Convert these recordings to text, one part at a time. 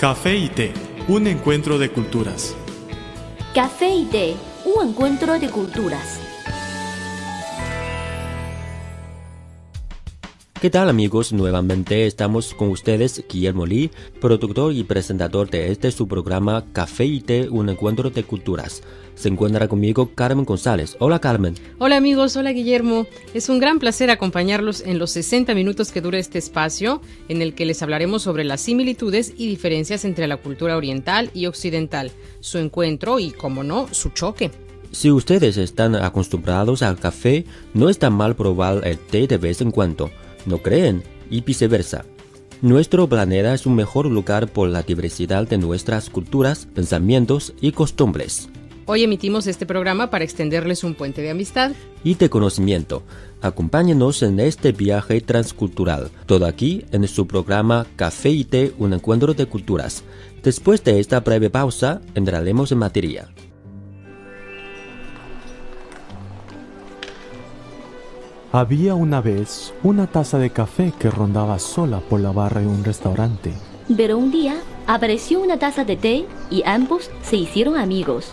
Café y té, un encuentro de culturas. Café y té, un encuentro de culturas. ¿Qué tal amigos? Nuevamente estamos con ustedes, Guillermo Lee, productor y presentador de este su programa Café y Té, un encuentro de culturas. Se encuentra conmigo Carmen González. Hola Carmen. Hola amigos, hola Guillermo. Es un gran placer acompañarlos en los 60 minutos que dura este espacio, en el que les hablaremos sobre las similitudes y diferencias entre la cultura oriental y occidental, su encuentro y, como no, su choque. Si ustedes están acostumbrados al café, no está mal probar el té de vez en cuando no creen, y viceversa. Nuestro planeta es un mejor lugar por la diversidad de nuestras culturas, pensamientos y costumbres. Hoy emitimos este programa para extenderles un puente de amistad y de conocimiento. Acompáñenos en este viaje transcultural, todo aquí en su programa Café y Té, un encuentro de culturas. Después de esta breve pausa, entraremos en materia. Había una vez una taza de café que rondaba sola por la barra de un restaurante. Pero un día apareció una taza de té y ambos se hicieron amigos.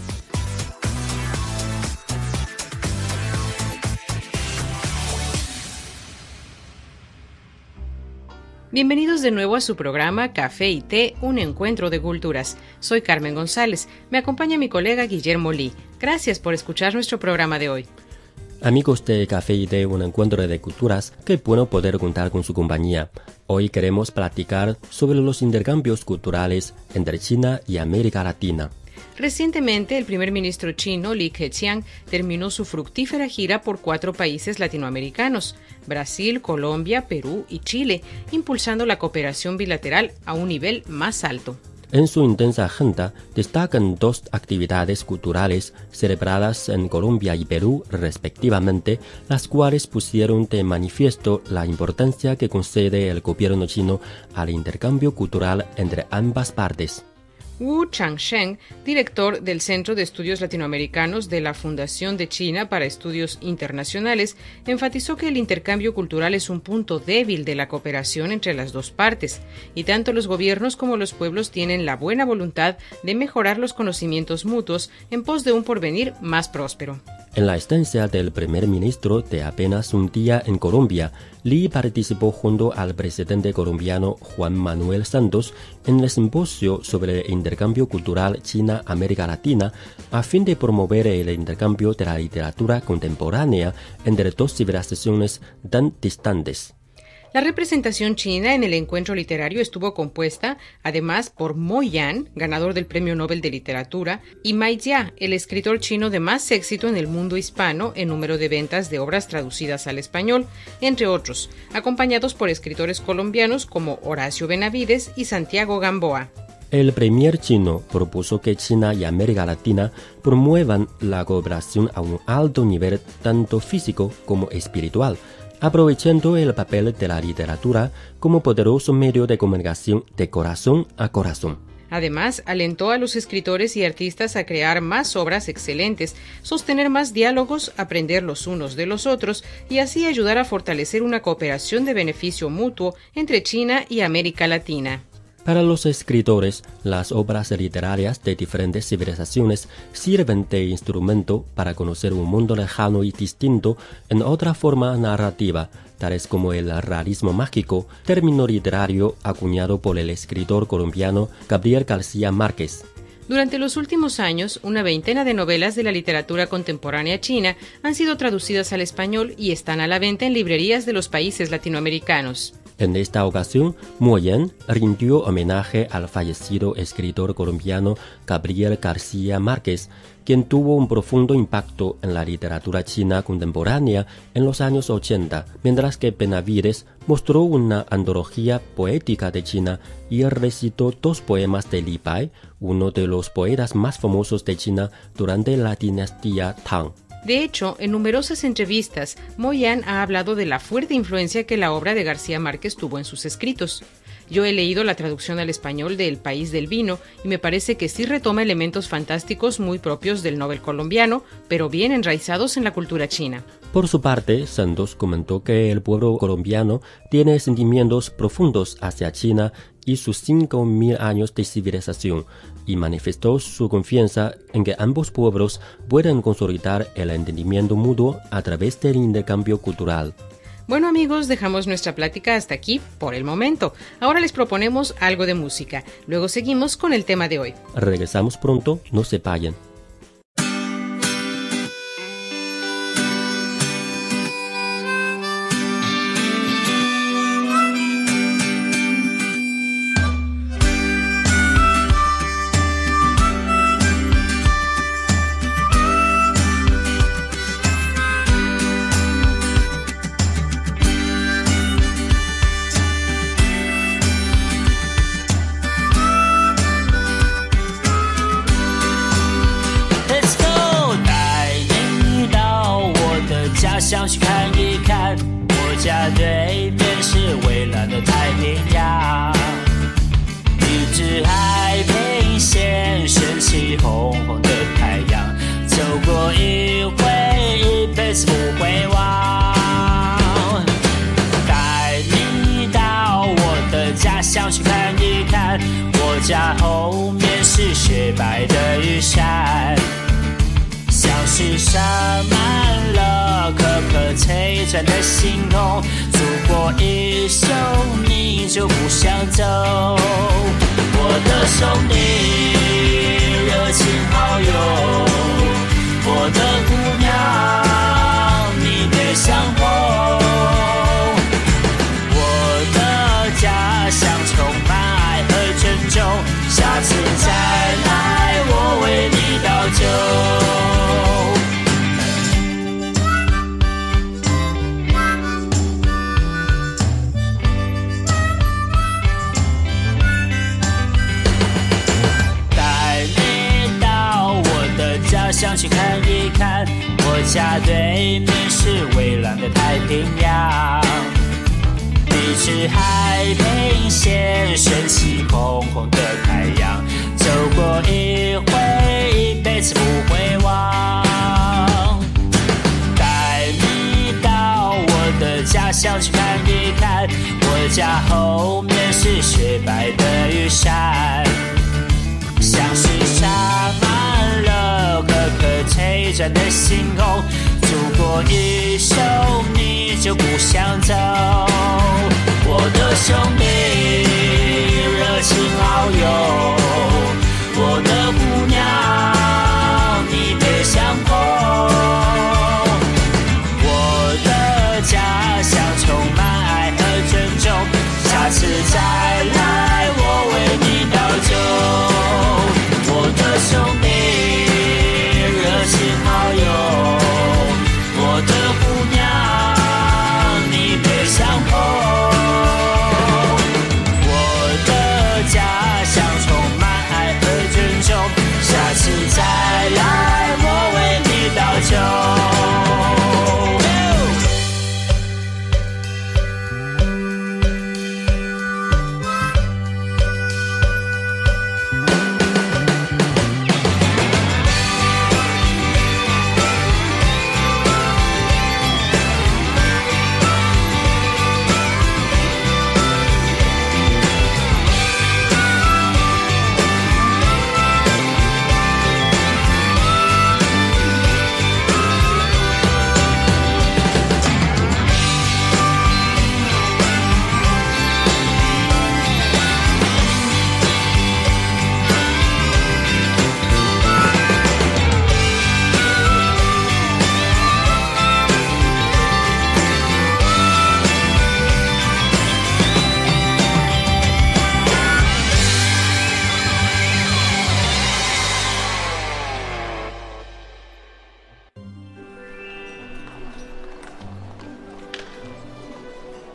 Bienvenidos de nuevo a su programa Café y Té, un encuentro de culturas. Soy Carmen González. Me acompaña mi colega Guillermo Lee. Gracias por escuchar nuestro programa de hoy. Amigos de Café y de un encuentro de culturas, qué bueno poder contar con su compañía. Hoy queremos platicar sobre los intercambios culturales entre China y América Latina. Recientemente, el primer ministro chino Li Keqiang terminó su fructífera gira por cuatro países latinoamericanos, Brasil, Colombia, Perú y Chile, impulsando la cooperación bilateral a un nivel más alto. En su intensa agenda destacan dos actividades culturales celebradas en Colombia y Perú respectivamente, las cuales pusieron de manifiesto la importancia que concede el gobierno chino al intercambio cultural entre ambas partes. Wu Changsheng, director del Centro de Estudios Latinoamericanos de la Fundación de China para Estudios Internacionales, enfatizó que el intercambio cultural es un punto débil de la cooperación entre las dos partes, y tanto los gobiernos como los pueblos tienen la buena voluntad de mejorar los conocimientos mutuos en pos de un porvenir más próspero. En la estancia del primer ministro de apenas un día en Colombia, Li participó junto al presidente colombiano Juan Manuel Santos en el simposio sobre el intercambio cultural China-América Latina a fin de promover el intercambio de la literatura contemporánea entre dos civilizaciones tan distantes. La representación china en el encuentro literario estuvo compuesta, además, por Mo Yan, ganador del Premio Nobel de Literatura, y Mai Jia, el escritor chino de más éxito en el mundo hispano en número de ventas de obras traducidas al español, entre otros, acompañados por escritores colombianos como Horacio Benavides y Santiago Gamboa. El premier chino propuso que China y América Latina promuevan la cooperación a un alto nivel tanto físico como espiritual, aprovechando el papel de la literatura como poderoso medio de comunicación de corazón a corazón. Además, alentó a los escritores y artistas a crear más obras excelentes, sostener más diálogos, aprender los unos de los otros y así ayudar a fortalecer una cooperación de beneficio mutuo entre China y América Latina. Para los escritores, las obras literarias de diferentes civilizaciones sirven de instrumento para conocer un mundo lejano y distinto en otra forma narrativa, tales como el realismo mágico, término literario acuñado por el escritor colombiano Gabriel García Márquez. Durante los últimos años, una veintena de novelas de la literatura contemporánea china han sido traducidas al español y están a la venta en librerías de los países latinoamericanos. En esta ocasión, Moyen rindió homenaje al fallecido escritor colombiano Gabriel García Márquez, quien tuvo un profundo impacto en la literatura china contemporánea en los años 80, mientras que Benavides mostró una antología poética de China y recitó dos poemas de Li Bai, uno de los poetas más famosos de China durante la dinastía Tang. De hecho, en numerosas entrevistas, Moyan ha hablado de la fuerte influencia que la obra de García Márquez tuvo en sus escritos. Yo he leído la traducción al español de El País del Vino y me parece que sí retoma elementos fantásticos muy propios del Nobel colombiano, pero bien enraizados en la cultura china. Por su parte, Santos comentó que el pueblo colombiano tiene sentimientos profundos hacia China y sus 5.000 años de civilización, y manifestó su confianza en que ambos pueblos puedan consolidar el entendimiento mutuo a través del intercambio cultural. Bueno amigos, dejamos nuestra plática hasta aquí por el momento. Ahora les proponemos algo de música. Luego seguimos con el tema de hoy. Regresamos pronto, no se vayan. 想去看一看我家对面是蔚蓝的太平洋，一只海平线升起红红的太阳，走过一回一辈子不会忘。带你到我的家乡去看一看，我家后面是雪白的玉山。的星空，如果一宿你就不想走，我的兄弟，热情好友，我的姑娘，你别想。的家乡去看一看，我家后面是雪白的玉山，像是洒满了颗颗。璀璨的星空，如果一生，你就不想走。我的兄弟，热情好友，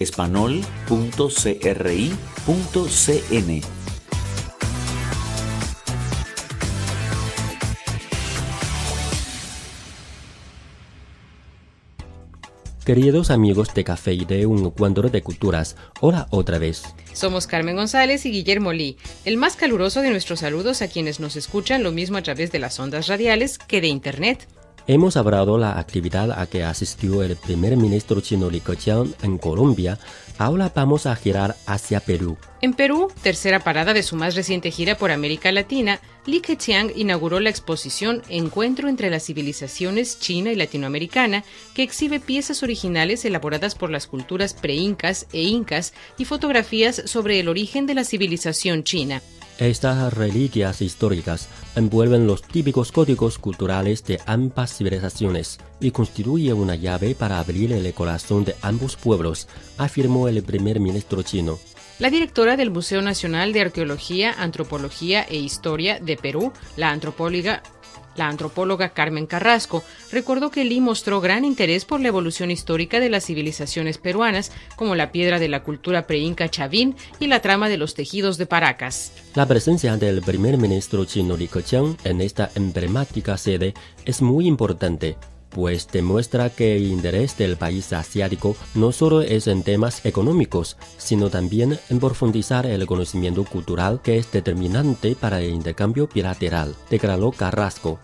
espanol.cri.cn. Queridos amigos de Café y de un encuentro de culturas, hola otra vez. Somos Carmen González y Guillermo Lee. El más caluroso de nuestros saludos a quienes nos escuchan lo mismo a través de las ondas radiales que de Internet. Hemos hablado la actividad a que asistió el primer ministro chino Li Keqiang en Colombia. Ahora vamos a girar hacia Perú. En Perú, tercera parada de su más reciente gira por América Latina, Li Keqiang inauguró la exposición Encuentro entre las civilizaciones china y latinoamericana, que exhibe piezas originales elaboradas por las culturas preincas e incas y fotografías sobre el origen de la civilización china. Estas reliquias históricas envuelven los típicos códigos culturales de ambas civilizaciones y constituyen una llave para abrir el corazón de ambos pueblos, afirmó el primer ministro chino. La directora del Museo Nacional de Arqueología, Antropología e Historia de Perú, la antropóloga la antropóloga Carmen Carrasco recordó que Lee mostró gran interés por la evolución histórica de las civilizaciones peruanas, como la piedra de la cultura preinca Chavín y la trama de los tejidos de Paracas. La presencia del primer ministro chino Li Keqiang en esta emblemática sede es muy importante, pues demuestra que el interés del país asiático no solo es en temas económicos, sino también en profundizar el conocimiento cultural que es determinante para el intercambio bilateral, declaró Carrasco.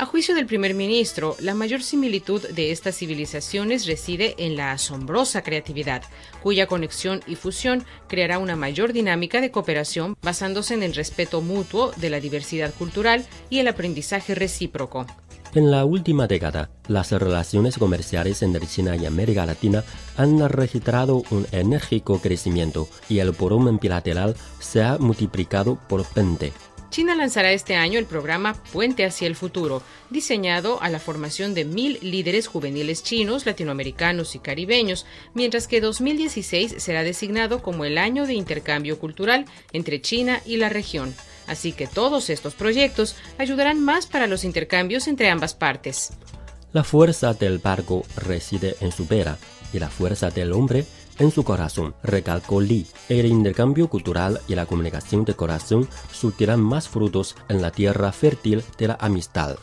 A juicio del primer ministro, la mayor similitud de estas civilizaciones reside en la asombrosa creatividad, cuya conexión y fusión creará una mayor dinámica de cooperación basándose en el respeto mutuo de la diversidad cultural y el aprendizaje recíproco. En la última década, las relaciones comerciales entre China y América Latina han registrado un enérgico crecimiento y el volumen bilateral se ha multiplicado por 20. China lanzará este año el programa Puente hacia el Futuro, diseñado a la formación de mil líderes juveniles chinos, latinoamericanos y caribeños, mientras que 2016 será designado como el año de intercambio cultural entre China y la región. Así que todos estos proyectos ayudarán más para los intercambios entre ambas partes. La fuerza del barco reside en su vera y la fuerza del hombre en su corazón, recalcó Lee. El intercambio cultural y la comunicación de corazón surtirán más frutos en la tierra fértil de la amistad.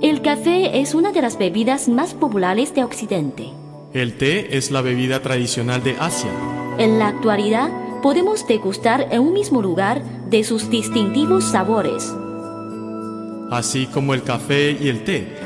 El café es una de las bebidas más populares de Occidente. El té es la bebida tradicional de Asia. En la actualidad, podemos degustar en un mismo lugar de sus distintivos sabores. Así como el café y el té,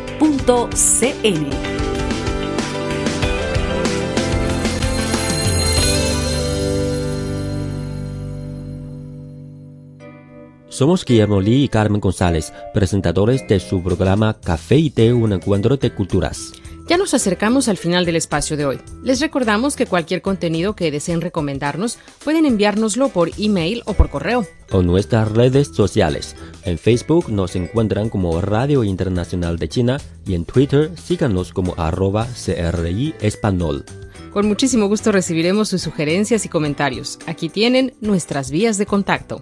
Somos Guillermo Lee y Carmen González, presentadores de su programa Café y Té, un encuentro de culturas. Ya nos acercamos al final del espacio de hoy. Les recordamos que cualquier contenido que deseen recomendarnos pueden enviárnoslo por email o por correo. O nuestras redes sociales. En Facebook nos encuentran como Radio Internacional de China y en Twitter síganos como arroba CRI Español. Con muchísimo gusto recibiremos sus sugerencias y comentarios. Aquí tienen nuestras vías de contacto.